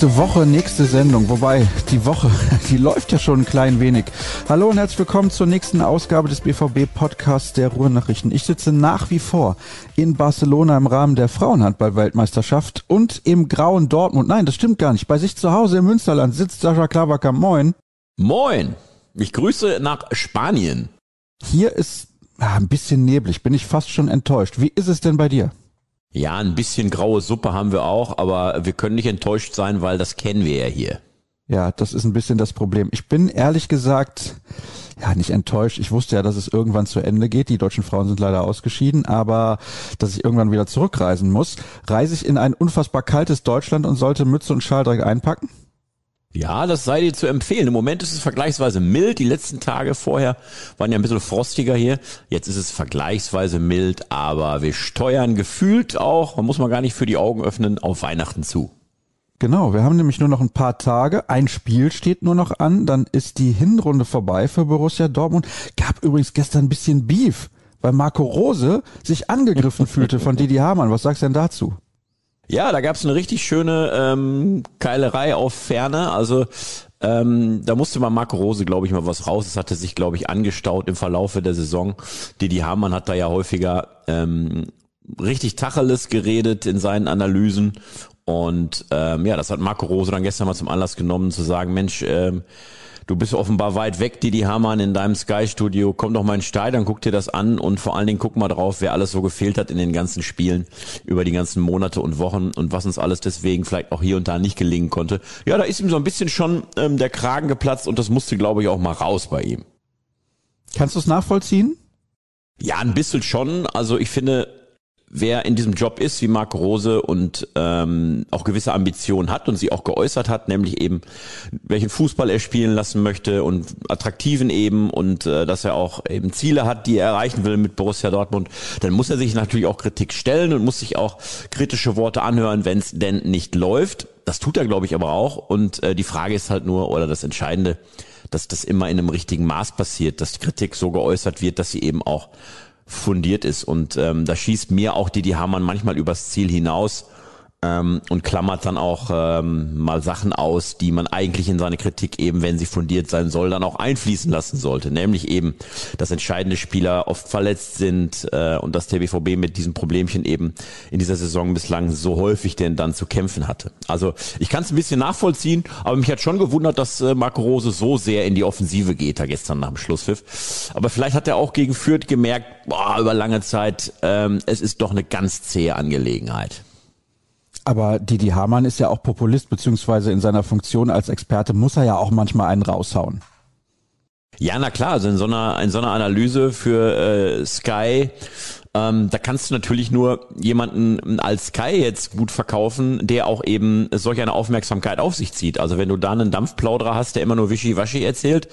Nächste Woche, nächste Sendung. Wobei, die Woche, die läuft ja schon ein klein wenig. Hallo und herzlich willkommen zur nächsten Ausgabe des BVB-Podcasts der Ruhrnachrichten. Ich sitze nach wie vor in Barcelona im Rahmen der Frauenhandball-Weltmeisterschaft und im grauen Dortmund. Nein, das stimmt gar nicht. Bei sich zu Hause im Münsterland sitzt Sascha Klaverkamp. Moin. Moin. Ich grüße nach Spanien. Hier ist ah, ein bisschen neblig. Bin ich fast schon enttäuscht. Wie ist es denn bei dir? Ja, ein bisschen graue Suppe haben wir auch, aber wir können nicht enttäuscht sein, weil das kennen wir ja hier. Ja, das ist ein bisschen das Problem. Ich bin ehrlich gesagt, ja, nicht enttäuscht. Ich wusste ja, dass es irgendwann zu Ende geht. Die deutschen Frauen sind leider ausgeschieden, aber dass ich irgendwann wieder zurückreisen muss, reise ich in ein unfassbar kaltes Deutschland und sollte Mütze und Schal direkt einpacken? Ja, das sei dir zu empfehlen. Im Moment ist es vergleichsweise mild. Die letzten Tage vorher waren ja ein bisschen frostiger hier. Jetzt ist es vergleichsweise mild, aber wir steuern gefühlt auch, man muss mal gar nicht für die Augen öffnen, auf Weihnachten zu. Genau, wir haben nämlich nur noch ein paar Tage. Ein Spiel steht nur noch an, dann ist die Hinrunde vorbei für Borussia Dortmund. Gab übrigens gestern ein bisschen Beef, weil Marco Rose sich angegriffen fühlte von Didi Hamann. Was sagst du denn dazu? Ja, da gab's eine richtig schöne ähm, Keilerei auf Ferne. Also ähm, da musste mal Marco Rose, glaube ich, mal was raus. Es hatte sich, glaube ich, angestaut im Verlaufe der Saison. Didi Hamann hat da ja häufiger ähm, richtig Tacheles geredet in seinen Analysen. Und ähm, ja, das hat Marco Rose dann gestern mal zum Anlass genommen, zu sagen, Mensch, ähm, du bist offenbar weit weg, Didi Hamann, in deinem Sky-Studio. Komm doch mal in Stadion, guck dir das an und vor allen Dingen guck mal drauf, wer alles so gefehlt hat in den ganzen Spielen über die ganzen Monate und Wochen und was uns alles deswegen vielleicht auch hier und da nicht gelingen konnte. Ja, da ist ihm so ein bisschen schon ähm, der Kragen geplatzt und das musste, glaube ich, auch mal raus bei ihm. Kannst du es nachvollziehen? Ja, ein bisschen schon. Also ich finde, wer in diesem Job ist, wie Marc Rose und ähm, auch gewisse Ambitionen hat und sie auch geäußert hat, nämlich eben welchen Fußball er spielen lassen möchte und attraktiven eben und äh, dass er auch eben Ziele hat, die er erreichen will mit Borussia Dortmund, dann muss er sich natürlich auch Kritik stellen und muss sich auch kritische Worte anhören, wenn es denn nicht läuft. Das tut er, glaube ich, aber auch. Und äh, die Frage ist halt nur, oder das Entscheidende, dass das immer in einem richtigen Maß passiert, dass die Kritik so geäußert wird, dass sie eben auch fundiert ist. Und ähm, da schießt mir auch Didi Hamann manchmal übers Ziel hinaus ähm, und klammert dann auch ähm, mal Sachen aus, die man eigentlich in seine Kritik eben, wenn sie fundiert sein soll, dann auch einfließen lassen sollte. Nämlich eben, dass entscheidende Spieler oft verletzt sind äh, und dass der BVB mit diesem Problemchen eben in dieser Saison bislang so häufig denn dann zu kämpfen hatte. Also ich kann es ein bisschen nachvollziehen, aber mich hat schon gewundert, dass äh, Marco Rose so sehr in die Offensive geht da gestern nach dem Schlusspfiff. Aber vielleicht hat er auch gegen Fürth gemerkt, boah, über lange Zeit, ähm, es ist doch eine ganz zähe Angelegenheit. Aber Didi Hamann ist ja auch Populist, beziehungsweise in seiner Funktion als Experte muss er ja auch manchmal einen raushauen. Ja, na klar, also in so einer, in so einer Analyse für äh, Sky, ähm, da kannst du natürlich nur jemanden als Sky jetzt gut verkaufen, der auch eben solch eine Aufmerksamkeit auf sich zieht. Also wenn du da einen Dampfplauderer hast, der immer nur Wischiwaschi erzählt,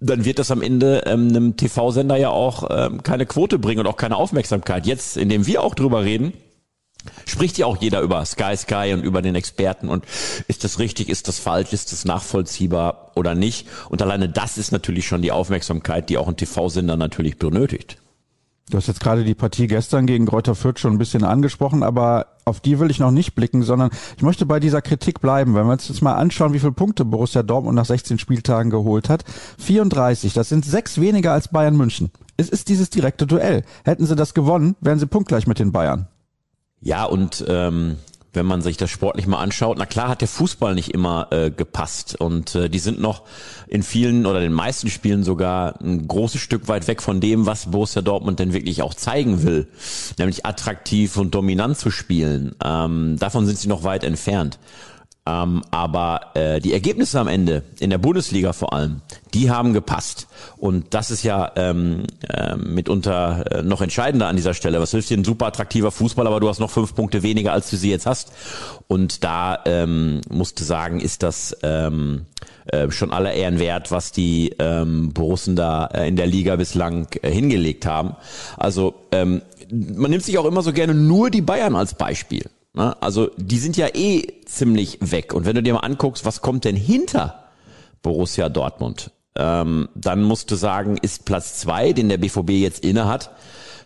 dann wird das am Ende ähm, einem TV-Sender ja auch ähm, keine Quote bringen und auch keine Aufmerksamkeit. Jetzt, indem wir auch drüber reden, spricht ja auch jeder über Sky Sky und über den Experten und ist das richtig, ist das falsch, ist das nachvollziehbar oder nicht? Und alleine das ist natürlich schon die Aufmerksamkeit, die auch ein TV-Sender natürlich benötigt. Du hast jetzt gerade die Partie gestern gegen Greuther Fürth schon ein bisschen angesprochen, aber auf die will ich noch nicht blicken, sondern ich möchte bei dieser Kritik bleiben. Wenn wir uns jetzt mal anschauen, wie viele Punkte Borussia Dortmund nach 16 Spieltagen geholt hat. 34, das sind sechs weniger als Bayern München. Es ist dieses direkte Duell. Hätten sie das gewonnen, wären sie punktgleich mit den Bayern. Ja, und ähm, wenn man sich das sportlich mal anschaut, na klar hat der Fußball nicht immer äh, gepasst und äh, die sind noch in vielen oder den meisten Spielen sogar ein großes Stück weit weg von dem, was Borussia Dortmund denn wirklich auch zeigen will, nämlich attraktiv und dominant zu spielen. Ähm, davon sind sie noch weit entfernt. Ähm, aber äh, die Ergebnisse am Ende, in der Bundesliga vor allem, die haben gepasst. Und das ist ja ähm, äh, mitunter äh, noch entscheidender an dieser Stelle. Was hilft dir ein super attraktiver Fußball, aber du hast noch fünf Punkte weniger, als du sie jetzt hast. Und da ähm, musste sagen, ist das ähm, äh, schon aller Ehren wert, was die ähm, Borussen da äh, in der Liga bislang äh, hingelegt haben. Also ähm, man nimmt sich auch immer so gerne nur die Bayern als Beispiel. Ne? Also die sind ja eh ziemlich weg. Und wenn du dir mal anguckst, was kommt denn hinter Borussia Dortmund, ähm, dann musst du sagen, ist Platz zwei, den der BVB jetzt inne hat,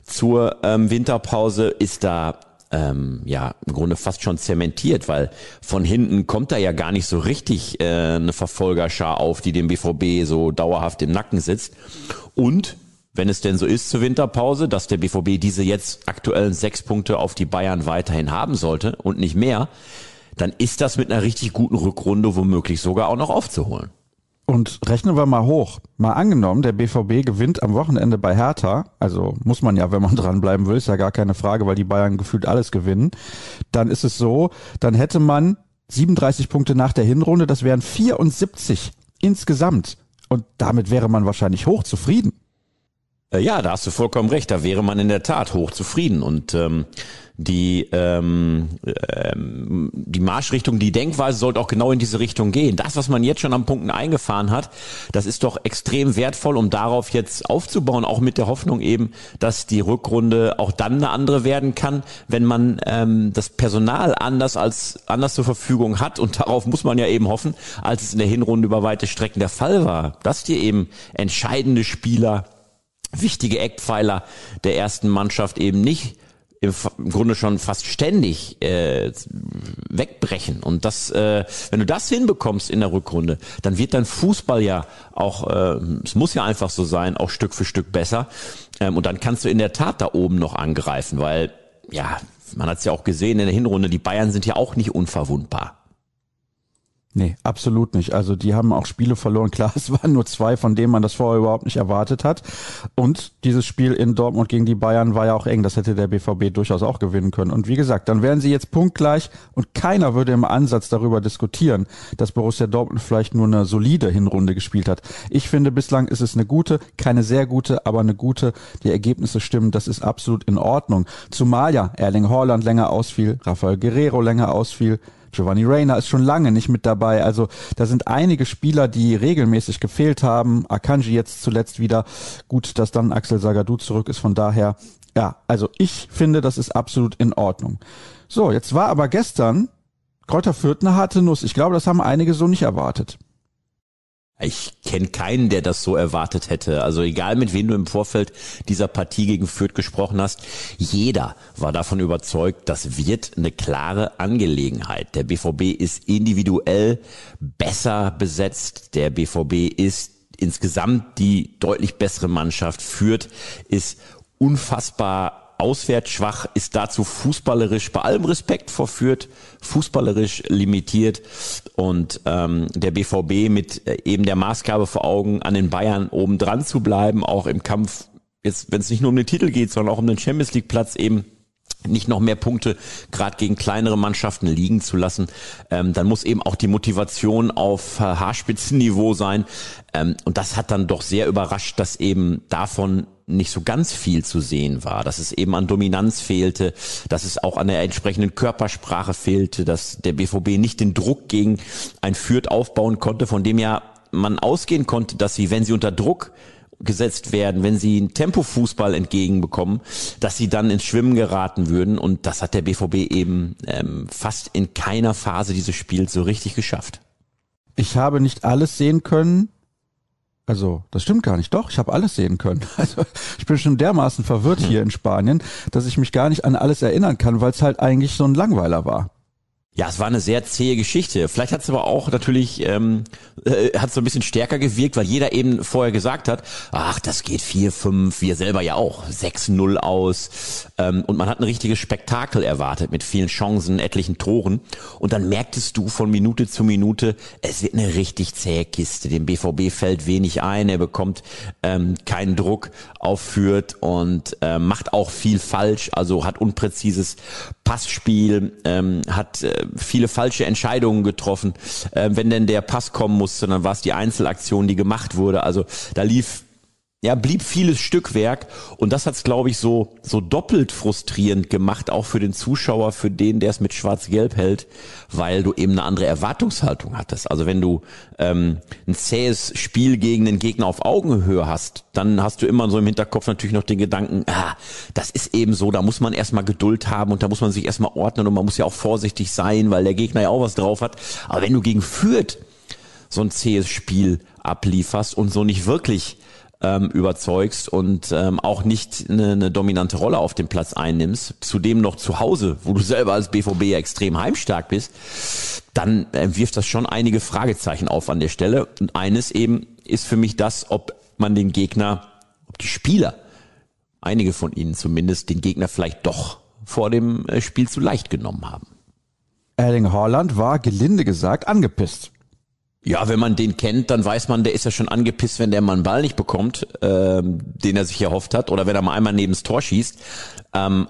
zur ähm, Winterpause, ist da ähm, ja im Grunde fast schon zementiert, weil von hinten kommt da ja gar nicht so richtig äh, eine Verfolgerschar auf, die dem BVB so dauerhaft im Nacken sitzt. Und wenn es denn so ist zur Winterpause, dass der BVB diese jetzt aktuellen sechs Punkte auf die Bayern weiterhin haben sollte und nicht mehr, dann ist das mit einer richtig guten Rückrunde womöglich sogar auch noch aufzuholen. Und rechnen wir mal hoch. Mal angenommen, der BVB gewinnt am Wochenende bei Hertha, also muss man ja, wenn man dranbleiben will, ist ja gar keine Frage, weil die Bayern gefühlt alles gewinnen. Dann ist es so, dann hätte man 37 Punkte nach der Hinrunde, das wären 74 insgesamt. Und damit wäre man wahrscheinlich hoch zufrieden. Äh, ja, da hast du vollkommen recht. Da wäre man in der Tat hoch zufrieden. Und ähm, die, ähm, ähm, die Marschrichtung, die Denkweise sollte auch genau in diese Richtung gehen. Das, was man jetzt schon am Punkten eingefahren hat, das ist doch extrem wertvoll, um darauf jetzt aufzubauen, auch mit der Hoffnung eben, dass die Rückrunde auch dann eine andere werden kann, wenn man ähm, das Personal anders als anders zur Verfügung hat. Und darauf muss man ja eben hoffen, als es in der Hinrunde über weite Strecken der Fall war, dass dir eben entscheidende Spieler wichtige Eckpfeiler der ersten Mannschaft eben nicht im, im Grunde schon fast ständig äh, wegbrechen. Und das, äh, wenn du das hinbekommst in der Rückrunde, dann wird dein Fußball ja auch, äh, es muss ja einfach so sein, auch Stück für Stück besser. Ähm, und dann kannst du in der Tat da oben noch angreifen, weil ja, man hat es ja auch gesehen in der Hinrunde, die Bayern sind ja auch nicht unverwundbar. Nee, absolut nicht. Also die haben auch Spiele verloren. Klar, es waren nur zwei, von denen man das vorher überhaupt nicht erwartet hat. Und dieses Spiel in Dortmund gegen die Bayern war ja auch eng. Das hätte der BVB durchaus auch gewinnen können. Und wie gesagt, dann wären sie jetzt punktgleich und keiner würde im Ansatz darüber diskutieren, dass Borussia Dortmund vielleicht nur eine solide Hinrunde gespielt hat. Ich finde, bislang ist es eine gute, keine sehr gute, aber eine gute. Die Ergebnisse stimmen. Das ist absolut in Ordnung. Zumal ja Erling Haaland länger ausfiel, Rafael Guerrero länger ausfiel, Giovanni Reyna ist schon lange nicht mit dabei. Also da sind einige Spieler, die regelmäßig gefehlt haben. Akanji jetzt zuletzt wieder. Gut, dass dann Axel Sagadou zurück ist. Von daher, ja, also ich finde, das ist absolut in Ordnung. So, jetzt war aber gestern Kräuter Fürth eine harte Nuss. Ich glaube, das haben einige so nicht erwartet. Ich kenne keinen, der das so erwartet hätte. Also egal, mit wem du im Vorfeld dieser Partie gegen Fürth gesprochen hast, jeder war davon überzeugt, das wird eine klare Angelegenheit. Der BVB ist individuell besser besetzt. Der BVB ist insgesamt die deutlich bessere Mannschaft. Fürth ist unfassbar auswärts schwach, ist dazu fußballerisch bei allem Respekt vorführt, fußballerisch limitiert. Und ähm, der BVB mit äh, eben der Maßgabe vor Augen, an den Bayern oben dran zu bleiben, auch im Kampf, jetzt wenn es nicht nur um den Titel geht, sondern auch um den Champions League Platz eben nicht noch mehr Punkte gerade gegen kleinere Mannschaften liegen zu lassen, ähm, dann muss eben auch die Motivation auf äh, Haarspitzenniveau sein. Ähm, und das hat dann doch sehr überrascht, dass eben davon nicht so ganz viel zu sehen war, dass es eben an Dominanz fehlte, dass es auch an der entsprechenden Körpersprache fehlte, dass der BVB nicht den Druck gegen ein Fürth aufbauen konnte, von dem ja man ausgehen konnte, dass sie, wenn sie unter Druck gesetzt werden, wenn sie einen Tempofußball entgegenbekommen, dass sie dann ins Schwimmen geraten würden. Und das hat der BVB eben ähm, fast in keiner Phase dieses Spiels so richtig geschafft. Ich habe nicht alles sehen können. Also, das stimmt gar nicht. Doch, ich habe alles sehen können. Also, ich bin schon dermaßen verwirrt hier in Spanien, dass ich mich gar nicht an alles erinnern kann, weil es halt eigentlich so ein Langweiler war. Ja, es war eine sehr zähe Geschichte. Vielleicht hat es aber auch natürlich, ähm, äh, hat so ein bisschen stärker gewirkt, weil jeder eben vorher gesagt hat, ach, das geht 4-5, wir selber ja auch, 6-0 aus. Ähm, und man hat ein richtiges Spektakel erwartet mit vielen Chancen, etlichen Toren. Und dann merktest du von Minute zu Minute, es wird eine richtig zähe Kiste. Dem BVB fällt wenig ein, er bekommt ähm, keinen Druck, aufführt und äh, macht auch viel falsch, also hat unpräzises Passspiel, ähm, hat äh, viele falsche Entscheidungen getroffen. Äh, wenn denn der Pass kommen musste, dann war es die Einzelaktion, die gemacht wurde. Also da lief ja, blieb vieles Stückwerk und das hat's glaube ich so so doppelt frustrierend gemacht, auch für den Zuschauer, für den, der es mit Schwarz-Gelb hält, weil du eben eine andere Erwartungshaltung hattest. Also wenn du ähm, ein zähes Spiel gegen den Gegner auf Augenhöhe hast, dann hast du immer so im Hinterkopf natürlich noch den Gedanken, ah, das ist eben so, da muss man erstmal Geduld haben und da muss man sich erstmal ordnen und man muss ja auch vorsichtig sein, weil der Gegner ja auch was drauf hat. Aber wenn du gegen Fürth so ein zähes Spiel ablieferst und so nicht wirklich ähm, überzeugst und ähm, auch nicht eine, eine dominante Rolle auf dem Platz einnimmst, zudem noch zu Hause, wo du selber als BVB ja extrem heimstark bist, dann äh, wirft das schon einige Fragezeichen auf an der Stelle. Und eines eben ist für mich das, ob man den Gegner, ob die Spieler, einige von ihnen zumindest, den Gegner vielleicht doch vor dem äh, Spiel zu leicht genommen haben. Erling Haaland war gelinde gesagt angepisst. Ja, wenn man den kennt, dann weiß man, der ist ja schon angepisst, wenn der mal einen Ball nicht bekommt, ähm, den er sich erhofft hat, oder wenn er mal einmal neben das Tor schießt. Ähm,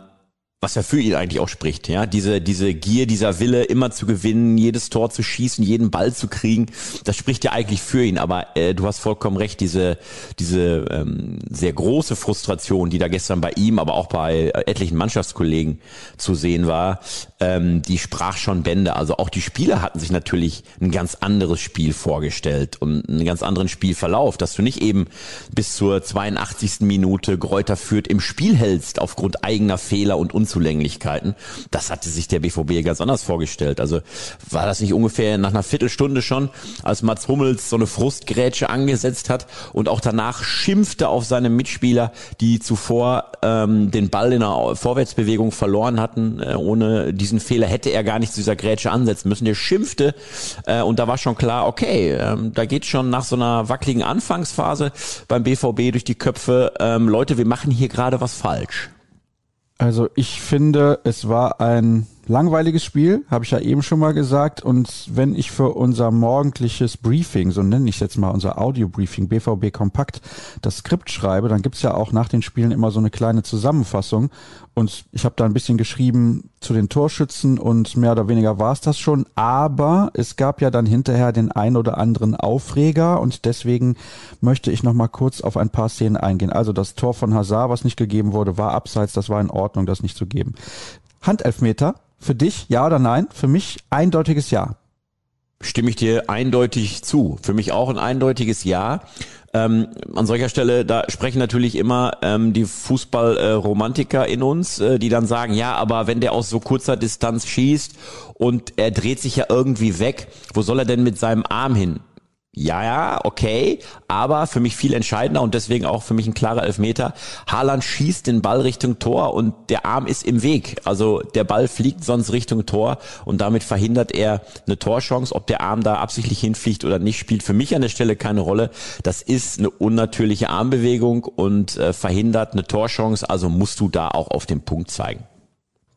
was ja für ihn eigentlich auch spricht, ja, diese diese Gier, dieser Wille, immer zu gewinnen, jedes Tor zu schießen, jeden Ball zu kriegen, das spricht ja eigentlich für ihn. Aber äh, du hast vollkommen recht, diese diese ähm, sehr große Frustration, die da gestern bei ihm, aber auch bei äh, etlichen Mannschaftskollegen zu sehen war, ähm, die sprach schon Bände. Also auch die Spieler hatten sich natürlich ein ganz anderes Spiel vorgestellt und einen ganz anderen Spielverlauf, dass du nicht eben bis zur 82. Minute Gräuter führt im Spiel hältst aufgrund eigener Fehler und Unzulänglichkeiten. Das hatte sich der BVB ganz anders vorgestellt. Also war das nicht ungefähr nach einer Viertelstunde schon, als Mats Hummels so eine Frustgrätsche angesetzt hat und auch danach schimpfte auf seine Mitspieler, die zuvor ähm, den Ball in einer Vorwärtsbewegung verloren hatten, äh, ohne die diesen Fehler hätte er gar nicht zu dieser Grätsche ansetzen müssen. Der schimpfte äh, und da war schon klar, okay, ähm, da geht schon nach so einer wackeligen Anfangsphase beim BVB durch die Köpfe, ähm, Leute, wir machen hier gerade was falsch. Also ich finde, es war ein langweiliges Spiel, habe ich ja eben schon mal gesagt. Und wenn ich für unser morgendliches Briefing, so nenne ich jetzt mal unser Audio-Briefing, BVB Kompakt, das Skript schreibe, dann gibt's ja auch nach den Spielen immer so eine kleine Zusammenfassung. Und ich habe da ein bisschen geschrieben zu den Torschützen und mehr oder weniger war's das schon. Aber es gab ja dann hinterher den ein oder anderen Aufreger und deswegen möchte ich noch mal kurz auf ein paar Szenen eingehen. Also das Tor von Hazard, was nicht gegeben wurde, war abseits, das war in Ordnung, das nicht zu geben. Handelfmeter, für dich ja oder nein? Für mich eindeutiges Ja. Stimme ich dir eindeutig zu. Für mich auch ein eindeutiges Ja. Ähm, an solcher Stelle, da sprechen natürlich immer ähm, die Fußballromantiker äh, in uns, äh, die dann sagen, ja, aber wenn der aus so kurzer Distanz schießt und er dreht sich ja irgendwie weg, wo soll er denn mit seinem Arm hin? Ja, ja, okay, aber für mich viel entscheidender und deswegen auch für mich ein klarer Elfmeter. Haaland schießt den Ball Richtung Tor und der Arm ist im Weg. Also der Ball fliegt sonst Richtung Tor und damit verhindert er eine Torchance. Ob der Arm da absichtlich hinfliegt oder nicht, spielt für mich an der Stelle keine Rolle. Das ist eine unnatürliche Armbewegung und äh, verhindert eine Torchance, also musst du da auch auf den Punkt zeigen.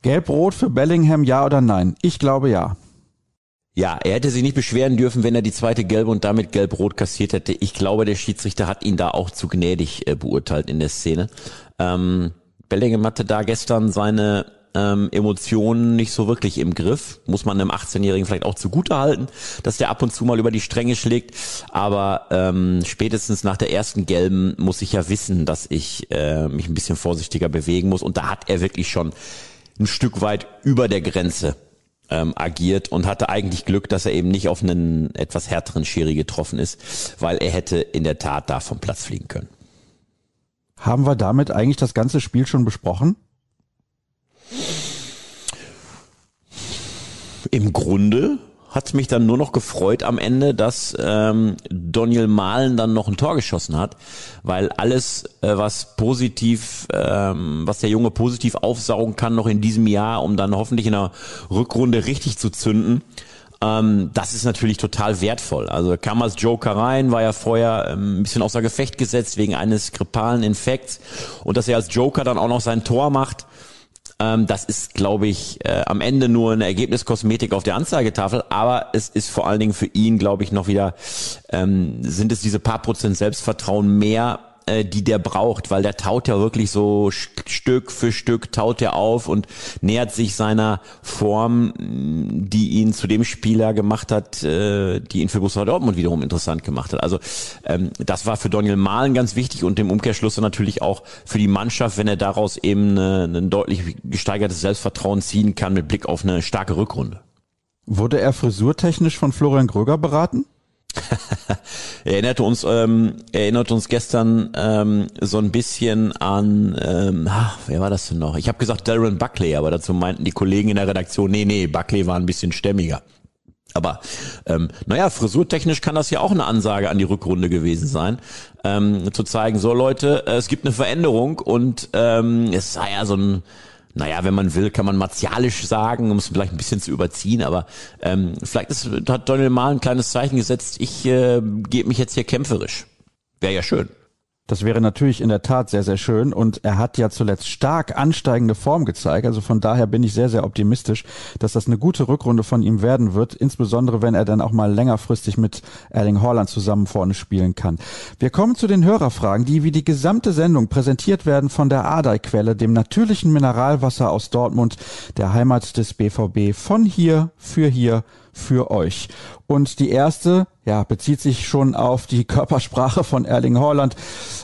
Gelb-Rot für Bellingham, ja oder nein? Ich glaube ja. Ja, er hätte sich nicht beschweren dürfen, wenn er die zweite gelbe und damit gelb-rot kassiert hätte. Ich glaube, der Schiedsrichter hat ihn da auch zu gnädig äh, beurteilt in der Szene. Ähm, Bellingham hatte da gestern seine ähm, Emotionen nicht so wirklich im Griff. Muss man einem 18-Jährigen vielleicht auch zugute halten, dass der ab und zu mal über die Stränge schlägt. Aber ähm, spätestens nach der ersten gelben muss ich ja wissen, dass ich äh, mich ein bisschen vorsichtiger bewegen muss. Und da hat er wirklich schon ein Stück weit über der Grenze ähm, agiert und hatte eigentlich Glück, dass er eben nicht auf einen etwas härteren Schiri getroffen ist, weil er hätte in der Tat da vom Platz fliegen können. Haben wir damit eigentlich das ganze Spiel schon besprochen? Im Grunde hat mich dann nur noch gefreut am Ende, dass ähm, Daniel Mahlen dann noch ein Tor geschossen hat, weil alles, äh, was positiv, ähm, was der Junge positiv aufsaugen kann noch in diesem Jahr, um dann hoffentlich in der Rückrunde richtig zu zünden, ähm, das ist natürlich total wertvoll. Also kam als Joker rein, war ja vorher ähm, ein bisschen außer Gefecht gesetzt wegen eines grippalen Infekts und dass er als Joker dann auch noch sein Tor macht, ähm, das ist, glaube ich, äh, am Ende nur eine Ergebniskosmetik auf der Anzeigetafel, aber es ist vor allen Dingen für ihn, glaube ich, noch wieder, ähm, sind es diese paar Prozent Selbstvertrauen mehr, äh, die der braucht, weil der taut ja wirklich so Stück für Stück taut er auf und nähert sich seiner Form, die ihn zu dem Spieler gemacht hat, äh, die ihn für Borussia Dortmund wiederum interessant gemacht hat. Also ähm, das war für Daniel Mahlen ganz wichtig und im Umkehrschluss natürlich auch für die Mannschaft, wenn er daraus eben ein deutlich gesteigertes Selbstvertrauen ziehen kann mit Blick auf eine starke Rückrunde. Wurde er frisurtechnisch von Florian Gröger beraten? erinnerte uns, ähm, erinnert uns gestern ähm, so ein bisschen an, ähm, ach, wer war das denn noch? Ich habe gesagt Darren Buckley, aber dazu meinten die Kollegen in der Redaktion, nee, nee, Buckley war ein bisschen stämmiger. Aber ähm, naja, frisurtechnisch kann das ja auch eine Ansage an die Rückrunde gewesen sein, ähm, zu zeigen, so Leute, äh, es gibt eine Veränderung und ähm, es sei ja so ein, naja, wenn man will, kann man martialisch sagen, um es vielleicht ein bisschen zu überziehen, aber ähm, vielleicht ist, hat Donald mal ein kleines Zeichen gesetzt, ich äh, gebe mich jetzt hier kämpferisch. Wäre ja schön. Das wäre natürlich in der Tat sehr, sehr schön. Und er hat ja zuletzt stark ansteigende Form gezeigt. Also von daher bin ich sehr, sehr optimistisch, dass das eine gute Rückrunde von ihm werden wird. Insbesondere, wenn er dann auch mal längerfristig mit Erling Haaland zusammen vorne spielen kann. Wir kommen zu den Hörerfragen, die wie die gesamte Sendung präsentiert werden von der Adai-Quelle, dem natürlichen Mineralwasser aus Dortmund, der Heimat des BVB. Von hier, für hier, für euch. Und die erste, ja, bezieht sich schon auf die Körpersprache von Erling Haaland.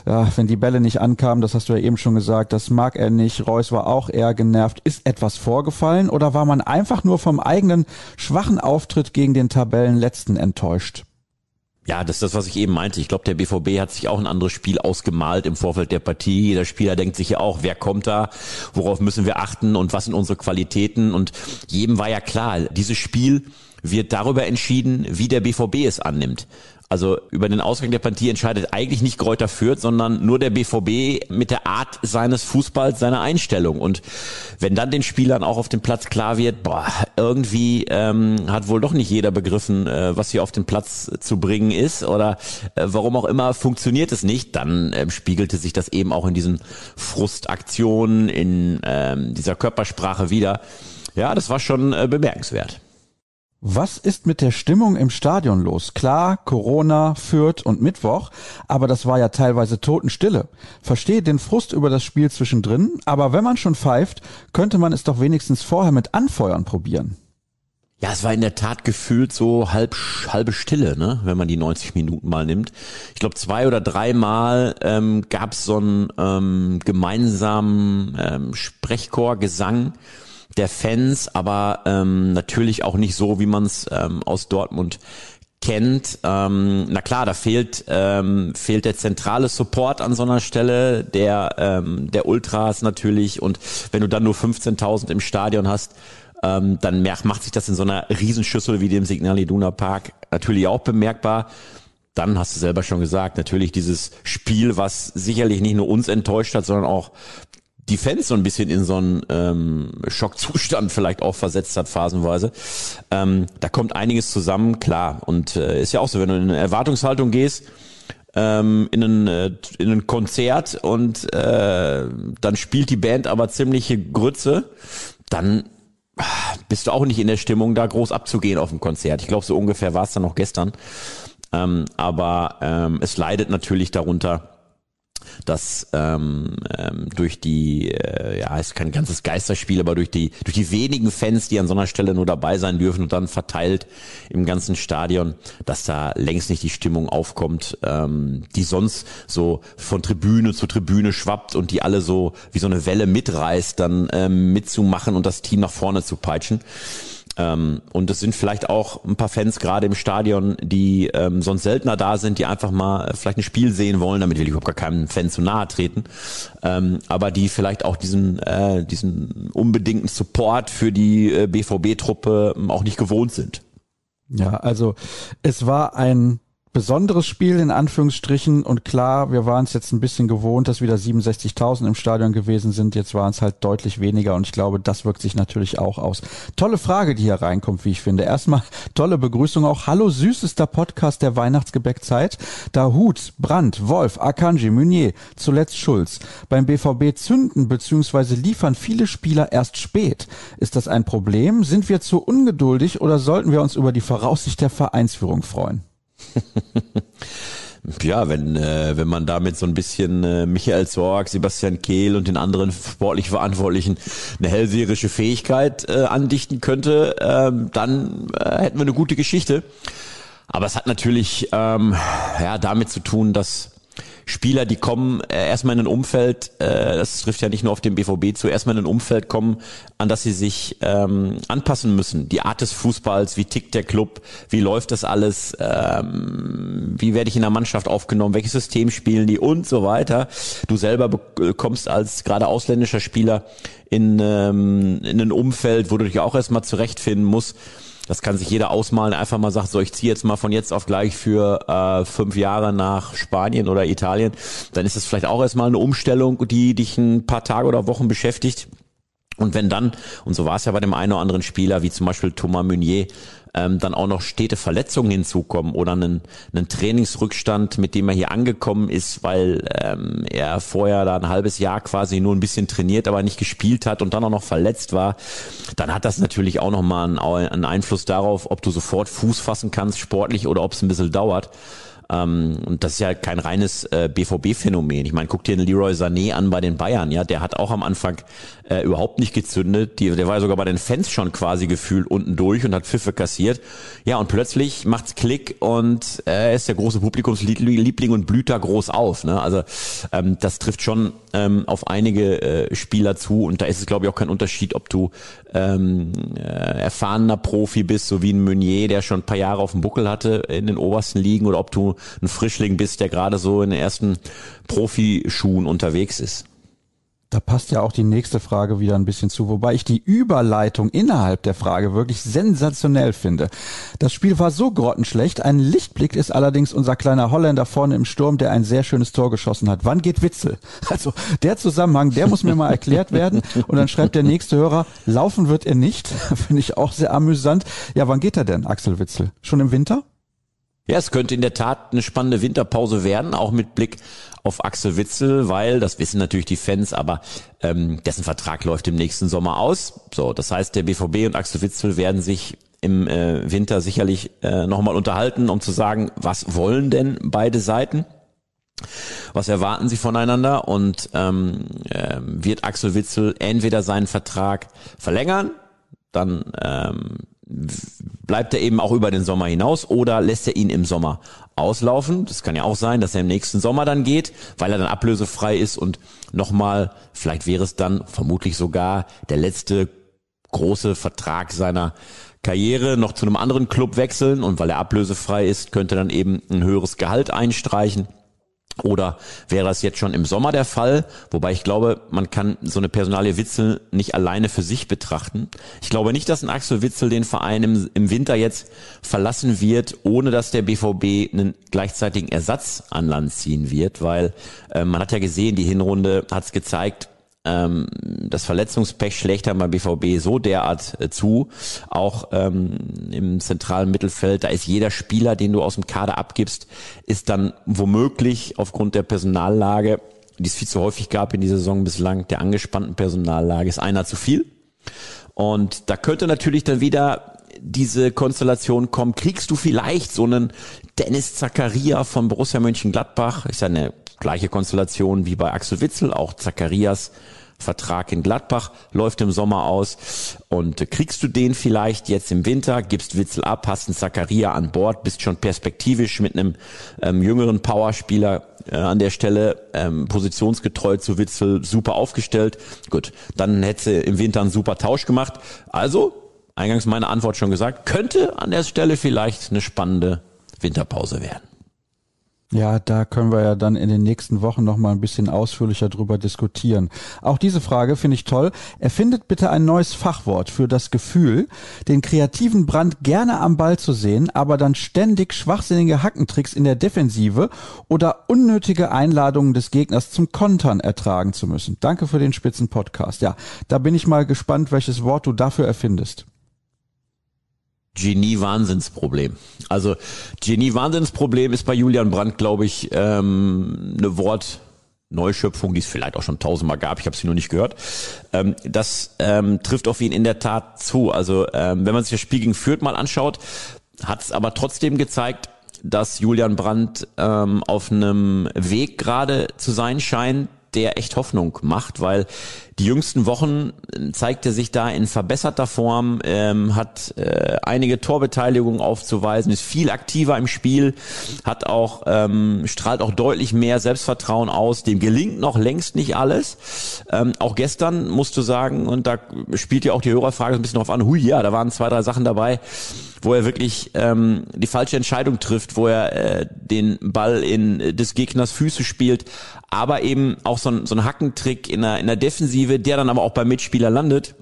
Ja, wenn die Bälle nicht ankamen, das hast du ja eben schon gesagt, das mag er nicht. Reus war auch eher genervt. Ist etwas vorgefallen oder war man einfach nur vom eigenen schwachen Auftritt gegen den Tabellenletzten enttäuscht? Ja, das ist das, was ich eben meinte. Ich glaube, der BVB hat sich auch ein anderes Spiel ausgemalt im Vorfeld der Partie. Jeder Spieler denkt sich ja auch, wer kommt da, worauf müssen wir achten und was sind unsere Qualitäten. Und jedem war ja klar, dieses Spiel wird darüber entschieden, wie der BVB es annimmt. Also über den Ausgang der Partie entscheidet eigentlich nicht Kräuter Fürth, sondern nur der BVB mit der Art seines Fußballs, seiner Einstellung. Und wenn dann den Spielern auch auf dem Platz klar wird, boah, irgendwie ähm, hat wohl doch nicht jeder begriffen, äh, was hier auf den Platz zu bringen ist oder äh, warum auch immer funktioniert es nicht, dann äh, spiegelte sich das eben auch in diesen Frustaktionen, in ähm, dieser Körpersprache wieder. Ja, das war schon äh, bemerkenswert. Was ist mit der Stimmung im Stadion los? Klar, Corona, Fürth und Mittwoch, aber das war ja teilweise Totenstille. Verstehe den Frust über das Spiel zwischendrin, aber wenn man schon pfeift, könnte man es doch wenigstens vorher mit Anfeuern probieren. Ja, es war in der Tat gefühlt so halb halbe Stille, ne, wenn man die 90 Minuten mal nimmt. Ich glaube, zwei oder dreimal ähm, gab es so einen ähm, gemeinsamen ähm, Sprechchor, Gesang der Fans, aber ähm, natürlich auch nicht so, wie man es ähm, aus Dortmund kennt. Ähm, na klar, da fehlt ähm, fehlt der zentrale Support an so einer Stelle, der ähm, der Ultras natürlich und wenn du dann nur 15.000 im Stadion hast, ähm, dann macht sich das in so einer Riesenschüssel wie dem Signal Iduna Park natürlich auch bemerkbar. Dann hast du selber schon gesagt, natürlich dieses Spiel, was sicherlich nicht nur uns enttäuscht hat, sondern auch die Fans so ein bisschen in so einen ähm, Schockzustand vielleicht auch versetzt hat, phasenweise. Ähm, da kommt einiges zusammen, klar. Und äh, ist ja auch so, wenn du in eine Erwartungshaltung gehst, ähm, in, ein, äh, in ein Konzert und äh, dann spielt die Band aber ziemliche Grütze, dann ah, bist du auch nicht in der Stimmung, da groß abzugehen auf dem Konzert. Ich glaube, so ungefähr war es dann noch gestern. Ähm, aber ähm, es leidet natürlich darunter, dass ähm, ähm, durch die, äh, ja, ist kein ganzes Geisterspiel, aber durch die, durch die wenigen Fans, die an so einer Stelle nur dabei sein dürfen und dann verteilt im ganzen Stadion, dass da längst nicht die Stimmung aufkommt, ähm, die sonst so von Tribüne zu Tribüne schwappt und die alle so wie so eine Welle mitreißt, dann ähm, mitzumachen und das Team nach vorne zu peitschen. Ähm, und es sind vielleicht auch ein paar Fans gerade im Stadion, die ähm, sonst seltener da sind, die einfach mal vielleicht ein Spiel sehen wollen. Damit will ich überhaupt gar keinem Fan zu nahe treten. Ähm, aber die vielleicht auch diesen, äh, diesen unbedingten Support für die äh, BVB-Truppe ähm, auch nicht gewohnt sind. Ja, also es war ein besonderes Spiel in Anführungsstrichen und klar, wir waren es jetzt ein bisschen gewohnt, dass wieder 67.000 im Stadion gewesen sind. Jetzt waren es halt deutlich weniger und ich glaube, das wirkt sich natürlich auch aus. Tolle Frage, die hier reinkommt, wie ich finde. Erstmal tolle Begrüßung auch. Hallo süßester Podcast der Weihnachtsgebäckzeit. Dahut, Brandt, Wolf, Akanji, Meunier, zuletzt Schulz. Beim BVB zünden bzw. liefern viele Spieler erst spät. Ist das ein Problem? Sind wir zu ungeduldig oder sollten wir uns über die Voraussicht der Vereinsführung freuen? ja, wenn, äh, wenn man damit so ein bisschen äh, Michael Zorg, Sebastian Kehl und den anderen sportlich Verantwortlichen eine hellseherische Fähigkeit äh, andichten könnte, äh, dann äh, hätten wir eine gute Geschichte. Aber es hat natürlich ähm, ja damit zu tun, dass Spieler, die kommen äh, erstmal in ein Umfeld, äh, das trifft ja nicht nur auf den BVB zu, erstmal in ein Umfeld kommen, an das sie sich ähm, anpassen müssen. Die Art des Fußballs, wie tickt der Club, wie läuft das alles, ähm, wie werde ich in der Mannschaft aufgenommen, welches System spielen die und so weiter. Du selber bekommst als gerade ausländischer Spieler in, ähm, in ein Umfeld, wo du dich auch erstmal zurechtfinden musst. Das kann sich jeder ausmalen, einfach mal sagt, so ich ziehe jetzt mal von jetzt auf gleich für äh, fünf Jahre nach Spanien oder Italien. Dann ist es vielleicht auch erstmal eine Umstellung, die dich ein paar Tage oder Wochen beschäftigt. Und wenn dann, und so war es ja bei dem einen oder anderen Spieler, wie zum Beispiel Thomas Meunier, ähm, dann auch noch stete Verletzungen hinzukommen oder einen, einen Trainingsrückstand, mit dem er hier angekommen ist, weil ähm, er vorher da ein halbes Jahr quasi nur ein bisschen trainiert, aber nicht gespielt hat und dann auch noch verletzt war, dann hat das natürlich auch nochmal einen, einen Einfluss darauf, ob du sofort Fuß fassen kannst sportlich oder ob es ein bisschen dauert. Ähm, und das ist ja kein reines äh, BVB-Phänomen. Ich meine, guck dir den Leroy Sané an bei den Bayern, ja, der hat auch am Anfang äh, überhaupt nicht gezündet. Die, der war ja sogar bei den Fans schon quasi gefühlt unten durch und hat Pfiffe kassiert. Ja, und plötzlich macht's Klick und äh, er ist der große Publikumsliebling und blüht da groß auf. Ne? Also ähm, das trifft schon ähm, auf einige äh, Spieler zu und da ist es, glaube ich, auch kein Unterschied, ob du ähm, äh, erfahrener Profi bist, so wie ein Meunier, der schon ein paar Jahre auf dem Buckel hatte in den obersten Ligen, oder ob du ein Frischling bist, der gerade so in den ersten Profischuhen unterwegs ist. Da passt ja auch die nächste Frage wieder ein bisschen zu, wobei ich die Überleitung innerhalb der Frage wirklich sensationell finde. Das Spiel war so grottenschlecht. Ein Lichtblick ist allerdings unser kleiner Holländer vorne im Sturm, der ein sehr schönes Tor geschossen hat. Wann geht Witzel? Also der Zusammenhang, der muss mir mal erklärt werden. Und dann schreibt der nächste Hörer, laufen wird er nicht. Finde ich auch sehr amüsant. Ja, wann geht er denn, Axel Witzel? Schon im Winter? Ja, es könnte in der Tat eine spannende Winterpause werden, auch mit Blick auf Axel Witzel, weil, das wissen natürlich die Fans, aber ähm, dessen Vertrag läuft im nächsten Sommer aus. So, das heißt, der BVB und Axel Witzel werden sich im äh, Winter sicherlich äh, nochmal unterhalten, um zu sagen, was wollen denn beide Seiten? Was erwarten sie voneinander? Und ähm, äh, wird Axel Witzel entweder seinen Vertrag verlängern, dann ähm, bleibt er eben auch über den Sommer hinaus oder lässt er ihn im Sommer auslaufen? Das kann ja auch sein, dass er im nächsten Sommer dann geht, weil er dann ablösefrei ist und nochmal, vielleicht wäre es dann vermutlich sogar der letzte große Vertrag seiner Karriere noch zu einem anderen Club wechseln und weil er ablösefrei ist, könnte dann eben ein höheres Gehalt einstreichen. Oder wäre das jetzt schon im Sommer der Fall? Wobei ich glaube, man kann so eine Personalie Witzel nicht alleine für sich betrachten. Ich glaube nicht, dass ein Axel Witzel den Verein im, im Winter jetzt verlassen wird, ohne dass der BVB einen gleichzeitigen Ersatz an Land ziehen wird, weil äh, man hat ja gesehen, die Hinrunde hat es gezeigt, ähm, das Verletzungspech schlägt dann beim BVB so derart äh, zu. Auch ähm, im zentralen Mittelfeld, da ist jeder Spieler, den du aus dem Kader abgibst, ist dann womöglich aufgrund der Personallage, die es viel zu häufig gab in dieser Saison bislang, der angespannten Personallage, ist einer zu viel. Und da könnte natürlich dann wieder diese Konstellation kommen. Kriegst du vielleicht so einen Dennis Zakaria von Borussia Mönchengladbach? Ist ja eine gleiche Konstellation wie bei Axel Witzel, auch Zacharias Vertrag in Gladbach läuft im Sommer aus. Und kriegst du den vielleicht jetzt im Winter, gibst Witzel ab, hast einen Zakaria an Bord, bist schon perspektivisch mit einem ähm, jüngeren Powerspieler äh, an der Stelle ähm, positionsgetreu zu Witzel super aufgestellt. Gut, dann hätte im Winter einen super Tausch gemacht. Also, eingangs meine Antwort schon gesagt, könnte an der Stelle vielleicht eine spannende Winterpause werden. Ja, da können wir ja dann in den nächsten Wochen noch mal ein bisschen ausführlicher drüber diskutieren. Auch diese Frage finde ich toll. Erfindet bitte ein neues Fachwort für das Gefühl, den kreativen Brand gerne am Ball zu sehen, aber dann ständig schwachsinnige Hackentricks in der Defensive oder unnötige Einladungen des Gegners zum Kontern ertragen zu müssen. Danke für den spitzen Podcast. Ja, da bin ich mal gespannt, welches Wort du dafür erfindest. Genie-Wahnsinnsproblem. Also Genie-Wahnsinnsproblem ist bei Julian Brandt, glaube ich, ähm, eine Wort. Neuschöpfung, die es vielleicht auch schon tausendmal gab, ich habe sie nur nicht gehört. Ähm, das ähm, trifft auf ihn in der Tat zu. Also ähm, wenn man sich das Spiel gegen Fürth mal anschaut, hat es aber trotzdem gezeigt, dass Julian Brandt ähm, auf einem Weg gerade zu sein scheint, der echt Hoffnung macht, weil die jüngsten Wochen zeigt er sich da in verbesserter Form, ähm, hat äh, einige Torbeteiligungen aufzuweisen, ist viel aktiver im Spiel, hat auch ähm, strahlt auch deutlich mehr Selbstvertrauen aus. Dem gelingt noch längst nicht alles. Ähm, auch gestern musst du sagen, und da spielt ja auch die Hörerfrage ein bisschen drauf an. Hui, ja, da waren zwei, drei Sachen dabei, wo er wirklich ähm, die falsche Entscheidung trifft, wo er äh, den Ball in des Gegners Füße spielt, aber eben auch so ein, so ein Hackentrick in der, in der Defensive der dann aber auch beim Mitspieler landet,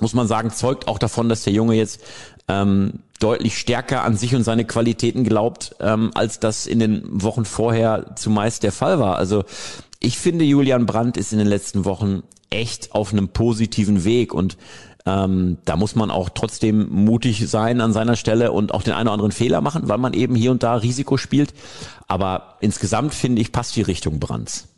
muss man sagen, zeugt auch davon, dass der Junge jetzt ähm, deutlich stärker an sich und seine Qualitäten glaubt, ähm, als das in den Wochen vorher zumeist der Fall war. Also ich finde, Julian Brandt ist in den letzten Wochen echt auf einem positiven Weg und ähm, da muss man auch trotzdem mutig sein an seiner Stelle und auch den einen oder anderen Fehler machen, weil man eben hier und da Risiko spielt. Aber insgesamt finde ich, passt die Richtung Brands.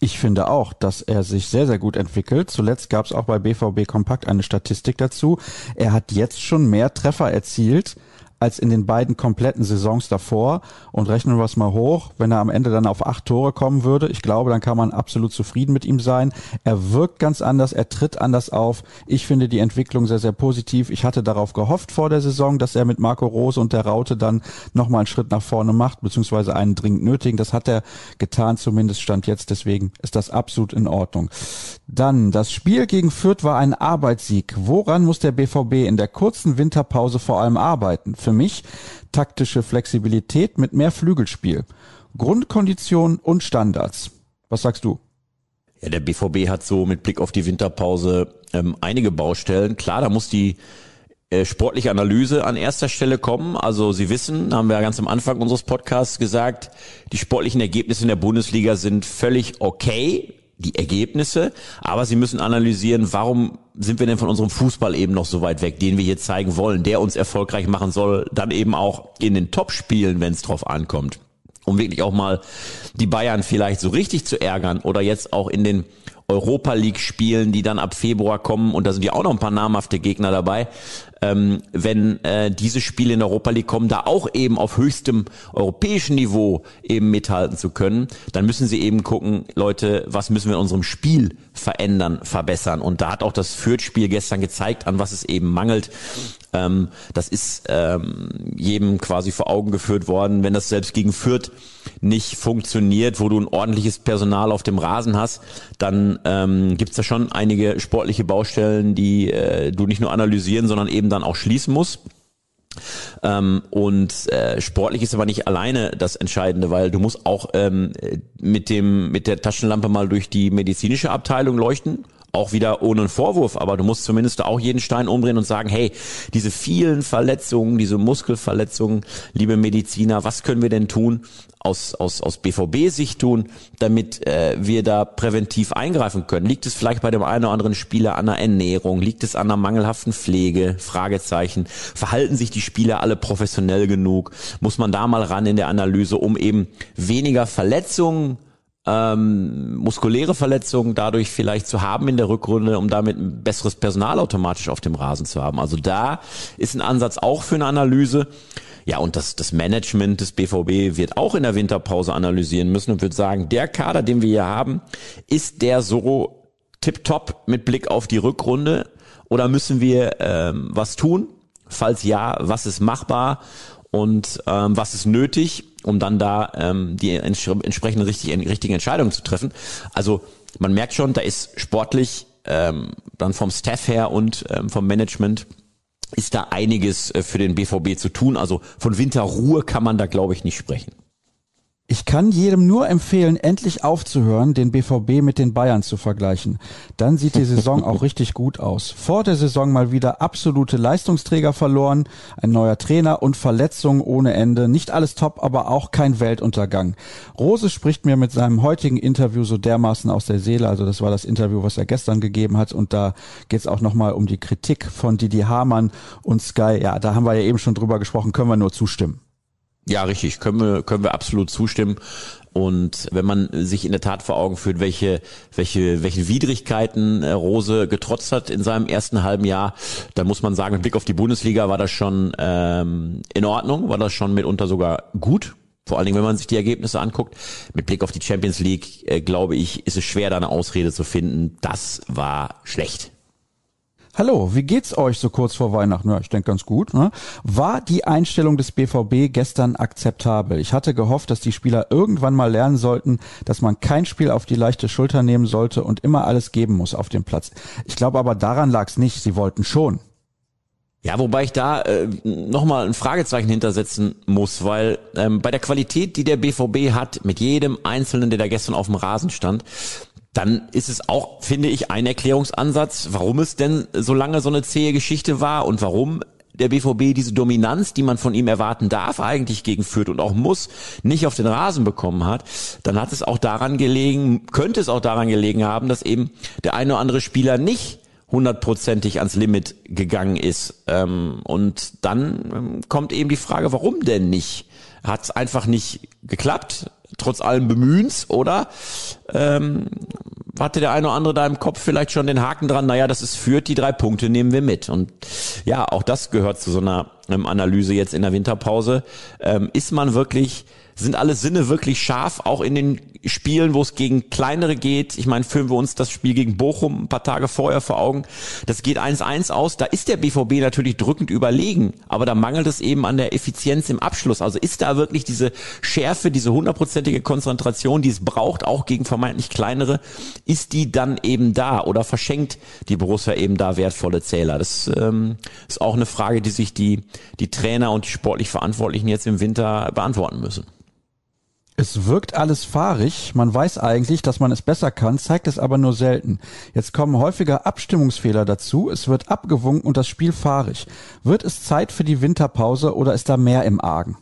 Ich finde auch, dass er sich sehr, sehr gut entwickelt. Zuletzt gab es auch bei BVB Kompakt eine Statistik dazu. Er hat jetzt schon mehr Treffer erzielt als in den beiden kompletten Saisons davor. Und rechnen wir es mal hoch, wenn er am Ende dann auf acht Tore kommen würde, ich glaube, dann kann man absolut zufrieden mit ihm sein. Er wirkt ganz anders, er tritt anders auf. Ich finde die Entwicklung sehr, sehr positiv. Ich hatte darauf gehofft vor der Saison, dass er mit Marco Rose und der Raute dann nochmal einen Schritt nach vorne macht, beziehungsweise einen dringend nötigen. Das hat er getan, zumindest stand jetzt. Deswegen ist das absolut in Ordnung. Dann, das Spiel gegen Fürth war ein Arbeitssieg. Woran muss der BVB in der kurzen Winterpause vor allem arbeiten? Für mich taktische Flexibilität mit mehr Flügelspiel, Grundkondition und Standards. Was sagst du? Ja, der BVB hat so mit Blick auf die Winterpause ähm, einige Baustellen. Klar, da muss die äh, sportliche Analyse an erster Stelle kommen. Also Sie wissen, haben wir ja ganz am Anfang unseres Podcasts gesagt, die sportlichen Ergebnisse in der Bundesliga sind völlig okay die Ergebnisse, aber sie müssen analysieren, warum sind wir denn von unserem Fußball eben noch so weit weg, den wir hier zeigen wollen, der uns erfolgreich machen soll, dann eben auch in den Top-Spielen, wenn es drauf ankommt, um wirklich auch mal die Bayern vielleicht so richtig zu ärgern oder jetzt auch in den Europa League Spielen, die dann ab Februar kommen und da sind ja auch noch ein paar namhafte Gegner dabei, ähm, wenn äh, diese Spiele in Europa League kommen, da auch eben auf höchstem europäischen Niveau eben mithalten zu können, dann müssen sie eben gucken, Leute, was müssen wir in unserem Spiel verändern, verbessern. Und da hat auch das Fürth-Spiel gestern gezeigt, an was es eben mangelt. Ähm, das ist ähm, jedem quasi vor Augen geführt worden, wenn das selbst gegen Fürth nicht funktioniert, wo du ein ordentliches Personal auf dem Rasen hast, dann ähm, gibt es da schon einige sportliche Baustellen, die äh, du nicht nur analysieren, sondern eben dann auch schließen musst. Ähm, und äh, sportlich ist aber nicht alleine das Entscheidende, weil du musst auch ähm, mit dem mit der Taschenlampe mal durch die medizinische Abteilung leuchten auch wieder ohne einen Vorwurf, aber du musst zumindest auch jeden Stein umdrehen und sagen, hey, diese vielen Verletzungen, diese Muskelverletzungen, liebe Mediziner, was können wir denn tun aus, aus, aus BVB-Sicht tun, damit äh, wir da präventiv eingreifen können? Liegt es vielleicht bei dem einen oder anderen Spieler an der Ernährung? Liegt es an der mangelhaften Pflege? Fragezeichen. Verhalten sich die Spieler alle professionell genug? Muss man da mal ran in der Analyse, um eben weniger Verletzungen ähm, muskuläre Verletzungen dadurch vielleicht zu haben in der Rückrunde, um damit ein besseres Personal automatisch auf dem Rasen zu haben. Also da ist ein Ansatz auch für eine Analyse. Ja, und das, das Management des BVB wird auch in der Winterpause analysieren müssen und wird sagen, der Kader, den wir hier haben, ist der so tipptopp mit Blick auf die Rückrunde oder müssen wir ähm, was tun? Falls ja, was ist machbar und ähm, was ist nötig? um dann da ähm, die entsprechende richtige, richtigen Entscheidungen zu treffen. Also man merkt schon, da ist sportlich ähm, dann vom Staff her und ähm, vom Management ist da einiges äh, für den BVB zu tun. Also von Winterruhe kann man da, glaube ich, nicht sprechen. Ich kann jedem nur empfehlen, endlich aufzuhören, den BVB mit den Bayern zu vergleichen. Dann sieht die Saison auch richtig gut aus. Vor der Saison mal wieder absolute Leistungsträger verloren, ein neuer Trainer und Verletzungen ohne Ende. Nicht alles top, aber auch kein Weltuntergang. Rose spricht mir mit seinem heutigen Interview so dermaßen aus der Seele. Also das war das Interview, was er gestern gegeben hat. Und da geht es auch nochmal um die Kritik von Didi Hamann und Sky. Ja, da haben wir ja eben schon drüber gesprochen, können wir nur zustimmen. Ja, richtig, können wir, können wir absolut zustimmen. Und wenn man sich in der Tat vor Augen führt, welche, welche, welche Widrigkeiten äh, Rose getrotzt hat in seinem ersten halben Jahr, dann muss man sagen, mit Blick auf die Bundesliga war das schon ähm, in Ordnung, war das schon mitunter sogar gut. Vor allen Dingen, wenn man sich die Ergebnisse anguckt. Mit Blick auf die Champions League, äh, glaube ich, ist es schwer, da eine Ausrede zu finden. Das war schlecht. Hallo, wie geht's euch so kurz vor Weihnachten? Ja, ich denke ganz gut. Ne? War die Einstellung des BVB gestern akzeptabel? Ich hatte gehofft, dass die Spieler irgendwann mal lernen sollten, dass man kein Spiel auf die leichte Schulter nehmen sollte und immer alles geben muss auf dem Platz. Ich glaube aber daran lag's nicht. Sie wollten schon. Ja, wobei ich da äh, nochmal ein Fragezeichen hintersetzen muss, weil ähm, bei der Qualität, die der BVB hat, mit jedem Einzelnen, der da gestern auf dem Rasen stand, dann ist es auch, finde ich, ein Erklärungsansatz, warum es denn so lange so eine zähe Geschichte war und warum der BVB diese Dominanz, die man von ihm erwarten darf, eigentlich gegen Fürth und auch muss, nicht auf den Rasen bekommen hat, dann hat es auch daran gelegen, könnte es auch daran gelegen haben, dass eben der eine oder andere Spieler nicht hundertprozentig ans Limit gegangen ist. Ähm, und dann ähm, kommt eben die Frage, warum denn nicht? Hat es einfach nicht geklappt, trotz allem Bemühens, oder ähm, hatte der eine oder andere da im Kopf vielleicht schon den Haken dran, naja, das ist führt, die drei Punkte nehmen wir mit. Und ja, auch das gehört zu so einer ähm, Analyse jetzt in der Winterpause. Ähm, ist man wirklich sind alle Sinne wirklich scharf, auch in den Spielen, wo es gegen kleinere geht. Ich meine, führen wir uns das Spiel gegen Bochum ein paar Tage vorher vor Augen. Das geht 1-1 aus. Da ist der BVB natürlich drückend überlegen, aber da mangelt es eben an der Effizienz im Abschluss. Also ist da wirklich diese Schärfe, diese hundertprozentige Konzentration, die es braucht, auch gegen vermeintlich kleinere, ist die dann eben da oder verschenkt die Borussia eben da wertvolle Zähler? Das ähm, ist auch eine Frage, die sich die, die Trainer und die sportlich Verantwortlichen jetzt im Winter beantworten müssen. Es wirkt alles fahrig, man weiß eigentlich, dass man es besser kann, zeigt es aber nur selten. Jetzt kommen häufiger Abstimmungsfehler dazu, es wird abgewunken und das Spiel fahrig. Wird es Zeit für die Winterpause oder ist da mehr im Argen?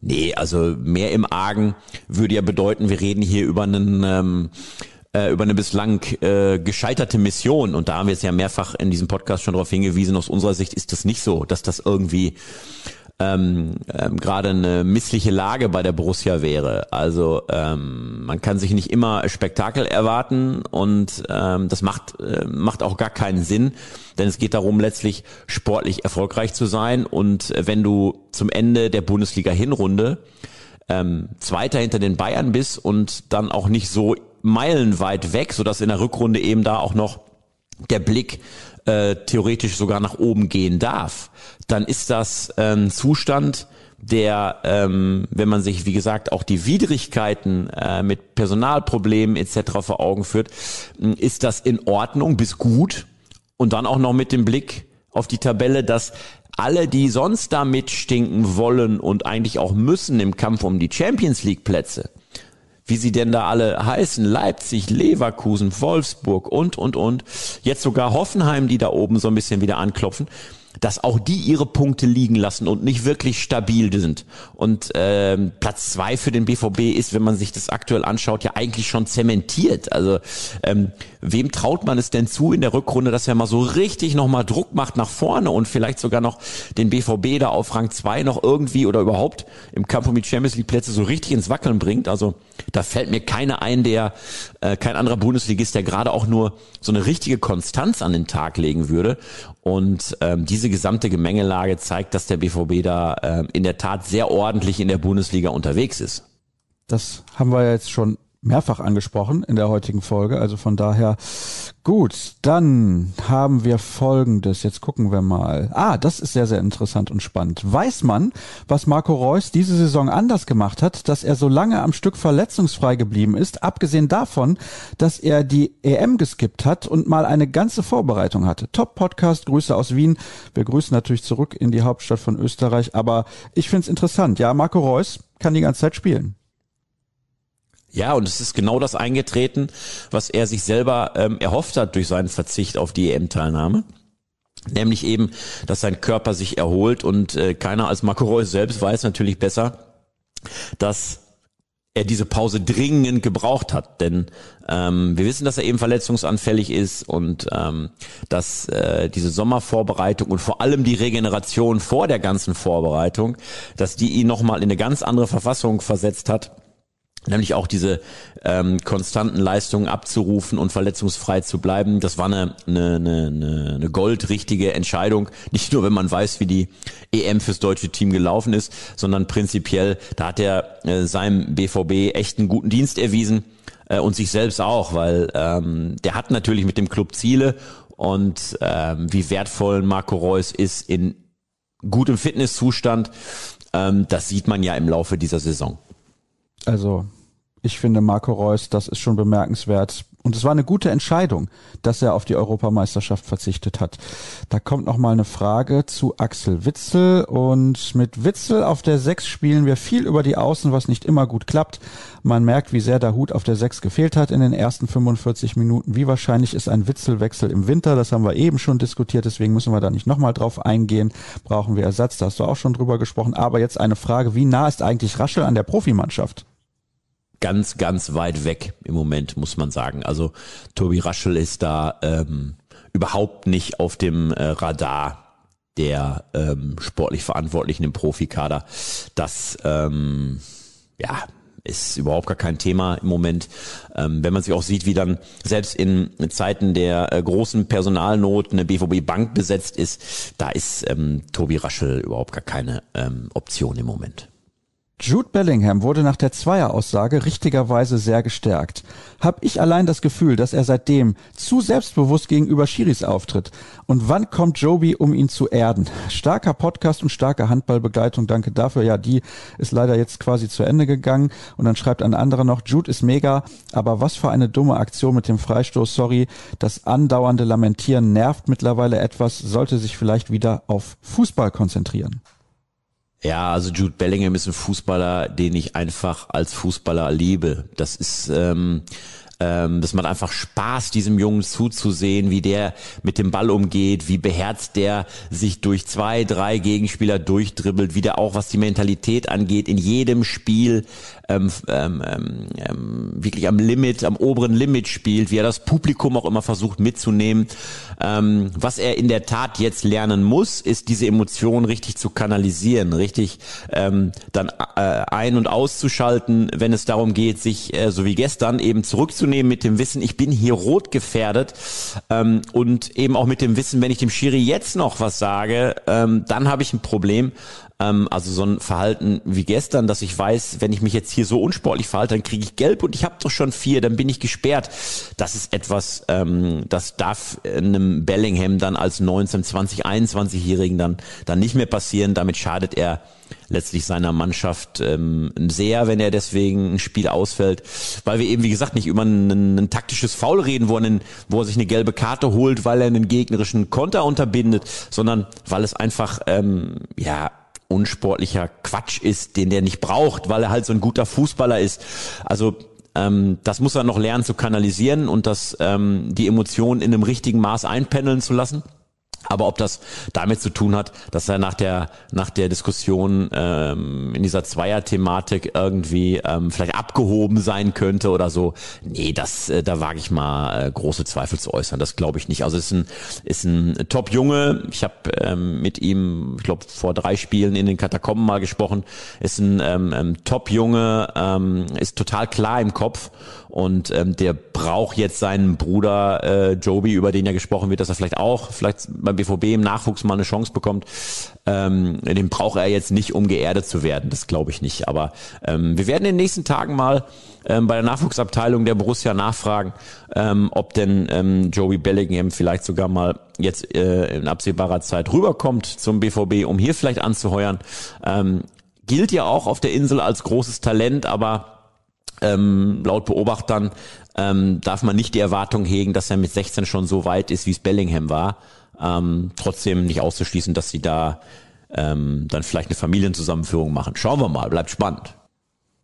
Nee, also mehr im Argen würde ja bedeuten, wir reden hier über einen ähm, äh, über eine bislang äh, gescheiterte Mission und da haben wir es ja mehrfach in diesem Podcast schon darauf hingewiesen, aus unserer Sicht ist das nicht so, dass das irgendwie ähm, ähm, gerade eine missliche Lage bei der Borussia wäre. Also ähm, man kann sich nicht immer Spektakel erwarten und ähm, das macht äh, macht auch gar keinen Sinn, denn es geht darum letztlich sportlich erfolgreich zu sein und wenn du zum Ende der Bundesliga Hinrunde ähm, Zweiter hinter den Bayern bist und dann auch nicht so meilenweit weg, sodass in der Rückrunde eben da auch noch der Blick äh, theoretisch sogar nach oben gehen darf, dann ist das ein Zustand, der, ähm, wenn man sich, wie gesagt, auch die Widrigkeiten äh, mit Personalproblemen etc. vor Augen führt, ist das in Ordnung bis gut. Und dann auch noch mit dem Blick auf die Tabelle, dass alle, die sonst da mitstinken wollen und eigentlich auch müssen im Kampf um die Champions League Plätze, wie sie denn da alle heißen, Leipzig, Leverkusen, Wolfsburg und, und, und, jetzt sogar Hoffenheim, die da oben so ein bisschen wieder anklopfen, dass auch die ihre Punkte liegen lassen und nicht wirklich stabil sind. Und ähm, Platz zwei für den BVB ist, wenn man sich das aktuell anschaut, ja eigentlich schon zementiert. Also ähm, wem traut man es denn zu in der Rückrunde, dass er mal so richtig nochmal Druck macht nach vorne und vielleicht sogar noch den BVB da auf Rang zwei noch irgendwie oder überhaupt im Kampf um die Champions League Plätze so richtig ins Wackeln bringt. Also da fällt mir keiner ein, der äh, kein anderer Bundesligist, der gerade auch nur so eine richtige Konstanz an den Tag legen würde. Und ähm, diese gesamte Gemengelage zeigt, dass der BVB da äh, in der Tat sehr ordentlich in der Bundesliga unterwegs ist. Das haben wir jetzt schon mehrfach angesprochen in der heutigen Folge. Also von daher gut. Dann haben wir Folgendes. Jetzt gucken wir mal. Ah, das ist sehr, sehr interessant und spannend. Weiß man, was Marco Reus diese Saison anders gemacht hat, dass er so lange am Stück verletzungsfrei geblieben ist, abgesehen davon, dass er die EM geskippt hat und mal eine ganze Vorbereitung hatte. Top Podcast, Grüße aus Wien. Wir grüßen natürlich zurück in die Hauptstadt von Österreich, aber ich finde es interessant. Ja, Marco Reus kann die ganze Zeit spielen. Ja, und es ist genau das eingetreten, was er sich selber ähm, erhofft hat durch seinen Verzicht auf die EM-Teilnahme. Nämlich eben, dass sein Körper sich erholt und äh, keiner als Marco selbst weiß natürlich besser, dass er diese Pause dringend gebraucht hat. Denn ähm, wir wissen, dass er eben verletzungsanfällig ist und ähm, dass äh, diese Sommervorbereitung und vor allem die Regeneration vor der ganzen Vorbereitung, dass die ihn nochmal in eine ganz andere Verfassung versetzt hat nämlich auch diese ähm, konstanten Leistungen abzurufen und verletzungsfrei zu bleiben. Das war eine, eine, eine, eine goldrichtige Entscheidung. Nicht nur, wenn man weiß, wie die EM fürs deutsche Team gelaufen ist, sondern prinzipiell, da hat er äh, seinem BVB echt einen guten Dienst erwiesen äh, und sich selbst auch, weil ähm, der hat natürlich mit dem Club Ziele und ähm, wie wertvoll Marco Reus ist in gutem Fitnesszustand, ähm, das sieht man ja im Laufe dieser Saison. Also ich finde Marco Reus, das ist schon bemerkenswert. Und es war eine gute Entscheidung, dass er auf die Europameisterschaft verzichtet hat. Da kommt noch mal eine Frage zu Axel Witzel. Und mit Witzel auf der Sechs spielen wir viel über die Außen, was nicht immer gut klappt. Man merkt, wie sehr der Hut auf der Sechs gefehlt hat in den ersten 45 Minuten. Wie wahrscheinlich ist ein Witzelwechsel im Winter? Das haben wir eben schon diskutiert, deswegen müssen wir da nicht nochmal drauf eingehen. Brauchen wir Ersatz? Da hast du auch schon drüber gesprochen. Aber jetzt eine Frage, wie nah ist eigentlich Raschel an der Profimannschaft? Ganz, ganz weit weg im Moment, muss man sagen. Also Tobi Raschel ist da ähm, überhaupt nicht auf dem äh, Radar der ähm, sportlich Verantwortlichen im Profikader. Das ähm, ja ist überhaupt gar kein Thema im Moment. Ähm, wenn man sich auch sieht, wie dann selbst in Zeiten der äh, großen Personalnot eine BVB Bank besetzt ist, da ist ähm, Tobi Raschel überhaupt gar keine ähm, Option im Moment. Jude Bellingham wurde nach der Zweieraussage richtigerweise sehr gestärkt. Hab ich allein das Gefühl, dass er seitdem zu selbstbewusst gegenüber Schiris auftritt. Und wann kommt Joby, um ihn zu erden? Starker Podcast und starke Handballbegleitung, danke dafür. Ja, die ist leider jetzt quasi zu Ende gegangen. Und dann schreibt ein anderer noch, Jude ist mega, aber was für eine dumme Aktion mit dem Freistoß, sorry. Das andauernde Lamentieren nervt mittlerweile etwas, sollte sich vielleicht wieder auf Fußball konzentrieren. Ja, also Jude Bellingham ist ein Fußballer, den ich einfach als Fußballer liebe. Das ist ähm, ähm, das macht einfach Spaß, diesem Jungen zuzusehen, wie der mit dem Ball umgeht, wie beherzt der sich durch zwei, drei Gegenspieler durchdribbelt, wie der auch, was die Mentalität angeht, in jedem Spiel ähm, ähm, ähm, wirklich am Limit, am oberen Limit spielt, wie er das Publikum auch immer versucht mitzunehmen. Ähm, was er in der Tat jetzt lernen muss, ist diese Emotionen richtig zu kanalisieren, richtig ähm, dann äh, ein- und auszuschalten, wenn es darum geht, sich äh, so wie gestern eben zurückzunehmen mit dem Wissen, ich bin hier rot gefährdet ähm, und eben auch mit dem Wissen, wenn ich dem Schiri jetzt noch was sage, ähm, dann habe ich ein Problem. Ähm, also so ein Verhalten wie gestern, dass ich weiß, wenn ich mich jetzt hier so unsportlich verhalte, dann kriege ich gelb und ich habe doch schon vier, dann bin ich gesperrt. Das ist etwas, ähm, das darf einem Bellingham dann als 19, 20, 21-Jährigen dann, dann nicht mehr passieren. Damit schadet er letztlich seiner Mannschaft ähm, sehr, wenn er deswegen ein Spiel ausfällt, weil wir eben, wie gesagt, nicht über ein, ein taktisches Foul reden, wo, wo er sich eine gelbe Karte holt, weil er einen gegnerischen Konter unterbindet, sondern weil es einfach, ähm, ja, unsportlicher Quatsch ist, den der nicht braucht, weil er halt so ein guter Fußballer ist. Also ähm, das muss er noch lernen zu kanalisieren und das ähm, die Emotionen in einem richtigen Maß einpendeln zu lassen. Aber ob das damit zu tun hat, dass er nach der nach der Diskussion ähm, in dieser Zweier-Thematik irgendwie ähm, vielleicht abgehoben sein könnte oder so, nee, das äh, da wage ich mal äh, große Zweifel zu äußern. Das glaube ich nicht. Also ist ein ist ein Top-Junge. Ich habe ähm, mit ihm, ich glaube vor drei Spielen in den Katakomben mal gesprochen. Ist ein ähm, ähm, Top-Junge, ähm, ist total klar im Kopf und ähm, der braucht jetzt seinen Bruder äh, Joby, über den ja gesprochen wird, dass er vielleicht auch vielleicht beim BVB im Nachwuchs mal eine Chance bekommt. Ähm, den braucht er jetzt nicht, um geerdet zu werden. Das glaube ich nicht. Aber ähm, wir werden in den nächsten Tagen mal ähm, bei der Nachwuchsabteilung der Borussia nachfragen, ähm, ob denn ähm, Joey Bellingham vielleicht sogar mal jetzt äh, in absehbarer Zeit rüberkommt zum BVB, um hier vielleicht anzuheuern. Ähm, gilt ja auch auf der Insel als großes Talent, aber ähm, laut Beobachtern ähm, darf man nicht die Erwartung hegen, dass er mit 16 schon so weit ist, wie es Bellingham war. Ähm, trotzdem nicht auszuschließen, dass sie da ähm, dann vielleicht eine Familienzusammenführung machen. Schauen wir mal, bleibt spannend.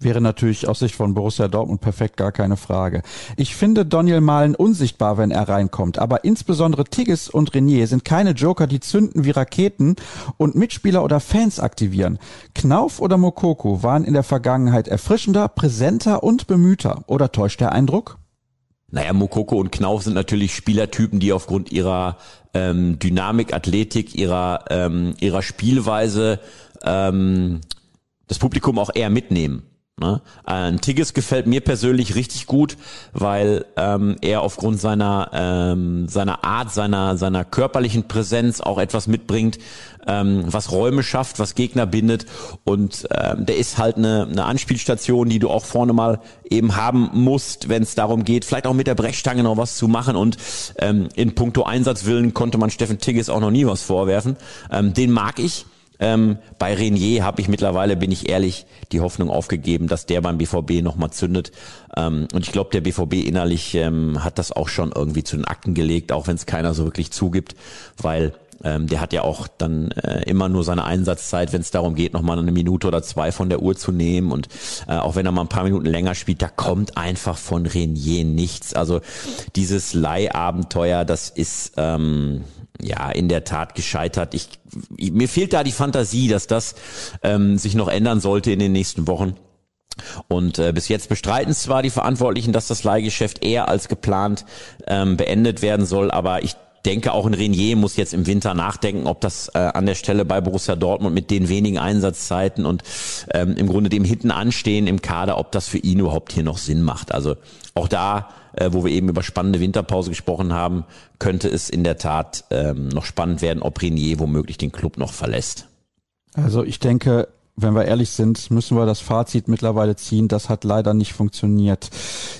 Wäre natürlich aus Sicht von Borussia Dortmund perfekt, gar keine Frage. Ich finde Daniel Malen unsichtbar, wenn er reinkommt, aber insbesondere Tigges und Renier sind keine Joker, die zünden wie Raketen und Mitspieler oder Fans aktivieren. Knauf oder Mokoko waren in der Vergangenheit erfrischender, präsenter und bemühter. Oder täuscht der Eindruck? Naja, Mokoko und Knauf sind natürlich Spielertypen, die aufgrund ihrer ähm, Dynamik, Athletik, ihrer, ähm, ihrer Spielweise ähm, das Publikum auch eher mitnehmen. Ne? Tigges gefällt mir persönlich richtig gut, weil ähm, er aufgrund seiner ähm, seiner Art, seiner seiner körperlichen Präsenz auch etwas mitbringt, ähm, was Räume schafft, was Gegner bindet und ähm, der ist halt eine, eine Anspielstation, die du auch vorne mal eben haben musst, wenn es darum geht, vielleicht auch mit der Brechstange noch was zu machen und ähm, in puncto Einsatzwillen konnte man Steffen Tigges auch noch nie was vorwerfen. Ähm, den mag ich Ähm, bei Renier habe ich mittlerweile, bin ich ehrlich, die Hoffnung aufgegeben, dass der beim BVB nochmal zündet. Ähm, und ich glaube, der BVB innerlich ähm, hat das auch schon irgendwie zu den Akten gelegt, auch wenn es keiner so wirklich zugibt, weil ähm, der hat ja auch dann äh, immer nur seine Einsatzzeit, wenn es darum geht, nochmal eine Minute oder zwei von der Uhr zu nehmen. Und äh, auch wenn er mal ein paar Minuten länger spielt, da kommt einfach von Renier nichts. Also dieses Leihabenteuer, das ist ähm, ja in der Tat gescheitert. Ich, mir fehlt da die Fantasie, dass das ähm, sich noch ändern sollte in den nächsten Wochen. Und äh, bis jetzt bestreiten zwar die Verantwortlichen, dass das Leihgeschäft eher als geplant ähm, beendet werden soll, aber ich denke, auch ein Renier muss jetzt im Winter nachdenken, ob das äh, an der Stelle bei Borussia Dortmund mit den wenigen Einsatzzeiten und ähm, im Grunde dem hinten anstehen im Kader, ob das für ihn überhaupt hier noch Sinn macht. Also auch da, äh, wo wir eben über spannende Winterpause gesprochen haben, könnte es in der Tat ähm, noch spannend werden, ob Renier womöglich den Club noch verlässt. Also ich denke, wenn wir ehrlich sind, müssen wir das Fazit mittlerweile ziehen. Das hat leider nicht funktioniert.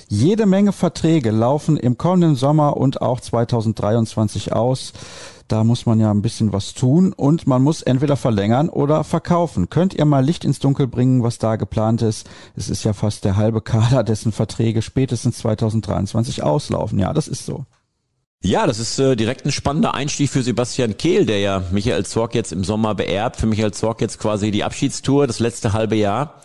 Jede Menge Verträge laufen im kommenden Sommer und auch 2023 aus. Da muss man ja ein bisschen was tun und man muss entweder verlängern oder verkaufen. Könnt ihr mal Licht ins Dunkel bringen, was da geplant ist? Es ist ja fast der halbe Kader, dessen Verträge spätestens 2023 auslaufen. Ja, das ist so. Ja, das ist äh, direkt ein spannender Einstieg für Sebastian Kehl, der ja Michael Zorc jetzt im Sommer beerbt. Für Michael Zorc jetzt quasi die Abschiedstour, das letzte halbe Jahr.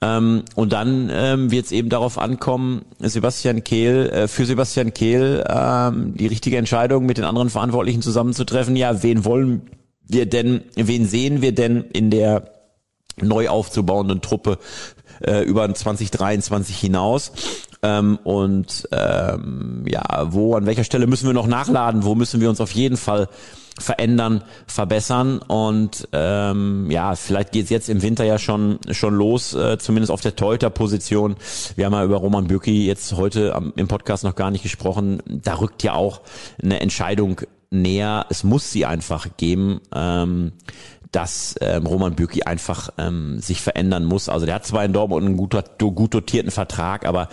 Ähm, und dann ähm, wird es eben darauf ankommen, Sebastian Kehl, äh, für Sebastian Kehl ähm, die richtige Entscheidung mit den anderen Verantwortlichen zusammenzutreffen. Ja, wen wollen wir denn, wen sehen wir denn in der neu aufzubauenden Truppe äh, über 2023 hinaus? Ähm, und ähm, ja, wo, an welcher Stelle müssen wir noch nachladen? Wo müssen wir uns auf jeden Fall verändern, verbessern und ähm, ja, vielleicht geht's jetzt im Winter ja schon schon los, äh, zumindest auf der Torhüter-Position. Wir haben ja über Roman Bürki jetzt heute am, im Podcast noch gar nicht gesprochen. Da rückt ja auch eine Entscheidung näher. Es muss sie einfach geben. Ähm, dass ähm, Roman Bürki einfach ähm, sich verändern muss. Also der hat zwar in Dortmund einen gut, gut dotierten Vertrag, aber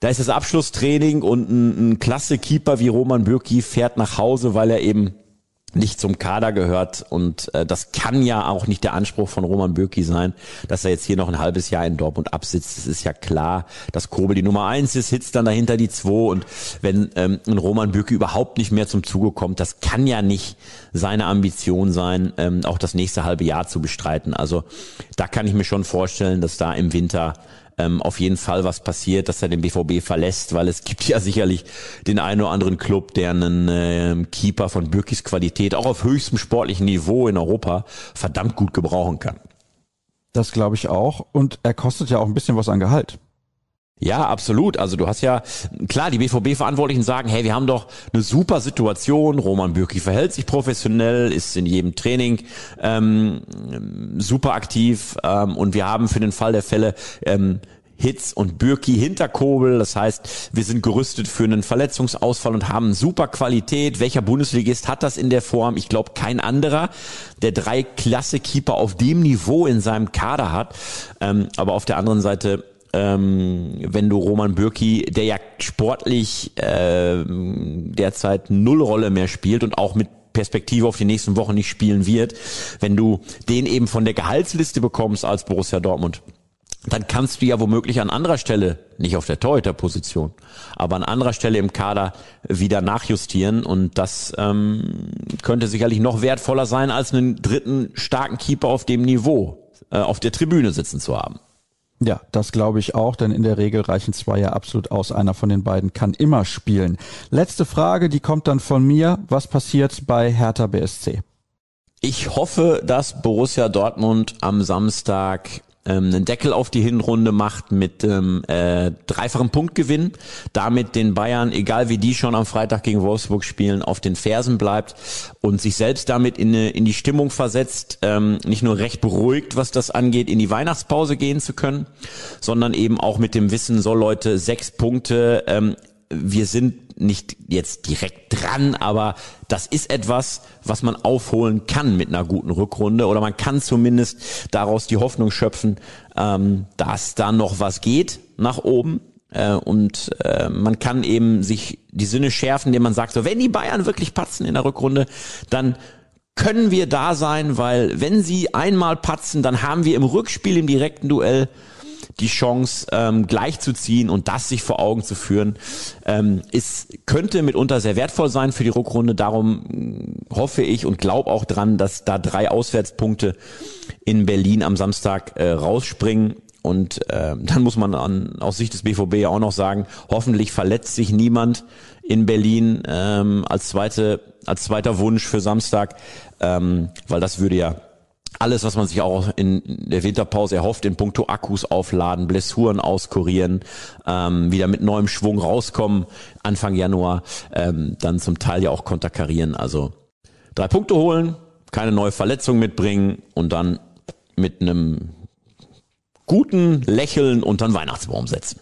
da ist das Abschlusstraining und ein, ein klasse Keeper wie Roman Bürki fährt nach Hause, weil er eben nicht zum Kader gehört und äh, das kann ja auch nicht der Anspruch von Roman Bürki sein, dass er jetzt hier noch ein halbes Jahr in Dortmund absitzt. Es ist ja klar, dass Kobel die Nummer eins ist, hitzt dann dahinter die zwei und wenn ähm, Roman Bürki überhaupt nicht mehr zum Zuge kommt, das kann ja nicht seine Ambition sein, ähm, auch das nächste halbe Jahr zu bestreiten. Also da kann ich mir schon vorstellen, dass da im Winter ähm, auf jeden Fall was passiert, dass er den BVB verlässt, weil es gibt ja sicherlich den einen oder anderen Club, der einen äh, Keeper von Bürkis Qualität auch auf höchstem sportlichen Niveau in Europa verdammt gut gebrauchen kann. Das glaube ich auch. Und er kostet ja auch ein bisschen was an Gehalt. Ja, absolut. Also du hast ja, klar, die BVB-Verantwortlichen sagen, hey, wir haben doch eine super Situation. Roman Bürki verhält sich professionell, ist in jedem Training ähm, super aktiv ähm, und wir haben für den Fall der Fälle ähm, Hitz und Bürki hinter Kobel. Das heißt, wir sind gerüstet für einen Verletzungsausfall und haben super Qualität. Welcher Bundesligist hat das in der Form? Ich glaube, kein anderer, der drei Klasse-Keeper auf dem Niveau in seinem Kader hat. Ähm, aber auf der anderen Seite ähm, wenn du Roman Bürki, der ja sportlich äh, derzeit null Rolle mehr spielt und auch mit Perspektive auf die nächsten Wochen nicht spielen wird, wenn du den eben von der Gehaltsliste bekommst als Borussia Dortmund, dann kannst du ja womöglich an anderer Stelle, nicht auf der Torhüterposition, aber an anderer Stelle im Kader wieder nachjustieren und das ähm, könnte sicherlich noch wertvoller sein, als einen dritten starken Keeper auf dem Niveau äh, auf der Tribüne sitzen zu haben. Ja, das glaube ich auch, denn in der Regel reichen zwei ja absolut aus. Einer von den beiden kann immer spielen. Letzte Frage, die kommt dann von mir. Was passiert bei Hertha BSC? Ich hoffe, dass Borussia Dortmund am Samstag ähm, einen Deckel auf die Hinrunde macht mit ähm, äh, dreifachem Punktgewinn, damit den Bayern, egal wie die schon am Freitag gegen Wolfsburg spielen, auf den Fersen bleibt und sich selbst damit in, eine, in die Stimmung versetzt, ähm, nicht nur recht beruhigt, was das angeht, in die Weihnachtspause gehen zu können, sondern eben auch mit dem Wissen, so Leute, sechs Punkte, ähm, wir sind nicht jetzt direkt dran, aber das ist etwas, was man aufholen kann mit einer guten Rückrunde oder man kann zumindest daraus die Hoffnung schöpfen, ähm, dass da noch was geht nach oben. Äh, und äh, man kann eben sich die Sinne schärfen, indem man sagt, so wenn die Bayern wirklich patzen in der Rückrunde, dann können wir da sein, weil wenn sie einmal patzen, dann haben wir im Rückspiel im direkten Duell die Chance ähm, gleichzuziehen und das sich vor Augen zu führen, ähm, ist, könnte mitunter sehr wertvoll sein für die Rückrunde. Darum mm, hoffe ich und glaube auch dran, dass da drei Auswärtspunkte in Berlin am Samstag äh, rausspringen. Und äh, dann muss man an, aus Sicht des BVB ja auch noch sagen, hoffentlich verletzt sich niemand in Berlin ähm, als zweite als zweiter Wunsch für Samstag, ähm, weil das würde ja alles, was man sich auch in der Winterpause erhofft, in puncto Akkus aufladen, Blessuren auskurieren, ähm, wieder mit neuem Schwung rauskommen, Anfang Januar, ähm, dann zum Teil ja auch konterkarieren. Also drei Punkte holen, keine neue Verletzung mitbringen und dann mit einem guten Lächeln unter den Weihnachtsbaum setzen.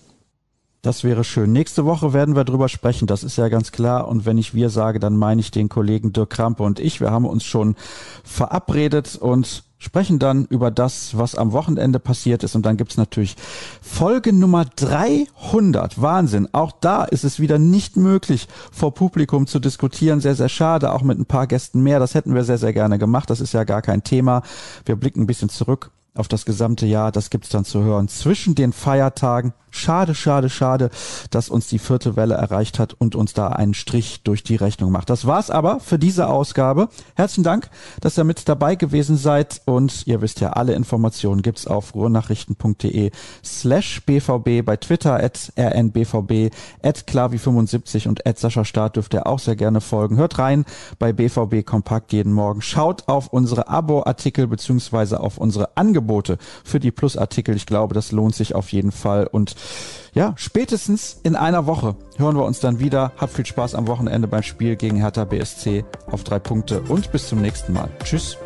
Das wäre schön. Nächste Woche werden wir drüber sprechen, das ist ja ganz klar. Und wenn ich wir sage, dann meine ich den Kollegen Dirk Krampe und ich. Wir haben uns schon verabredet und sprechen dann über das, was am Wochenende passiert ist. Und dann gibt's natürlich Folge Nummer 300. Wahnsinn. Auch da ist es wieder nicht möglich, vor Publikum zu diskutieren. Sehr, sehr schade. Auch mit ein paar Gästen mehr. Das hätten wir sehr, sehr gerne gemacht. Das ist ja gar kein Thema. Wir blicken ein bisschen zurück auf das gesamte Jahr. Das gibt's dann zu hören zwischen den Feiertagen Schade, schade, schade, dass uns die vierte Welle erreicht hat und uns da einen Strich durch die Rechnung macht. Das war's aber für diese Ausgabe. Herzlichen Dank, dass ihr mit dabei gewesen seid und ihr wisst ja, alle Informationen gibt's auf ruhrnachrichten.de slash bvb bei Twitter at rnbvb at klavi75 und at Sascha Staat dürft ihr auch sehr gerne folgen. Hört rein bei BVB Kompakt jeden Morgen. Schaut auf unsere Abo-Artikel beziehungsweise auf unsere Angebote für die Plus-Artikel. Ich glaube, das lohnt sich auf jeden Fall und ja, spätestens in einer Woche hören wir uns dann wieder. Habt viel Spaß am Wochenende beim Spiel gegen Hertha BSC auf drei Punkte und bis zum nächsten Mal. Tschüss.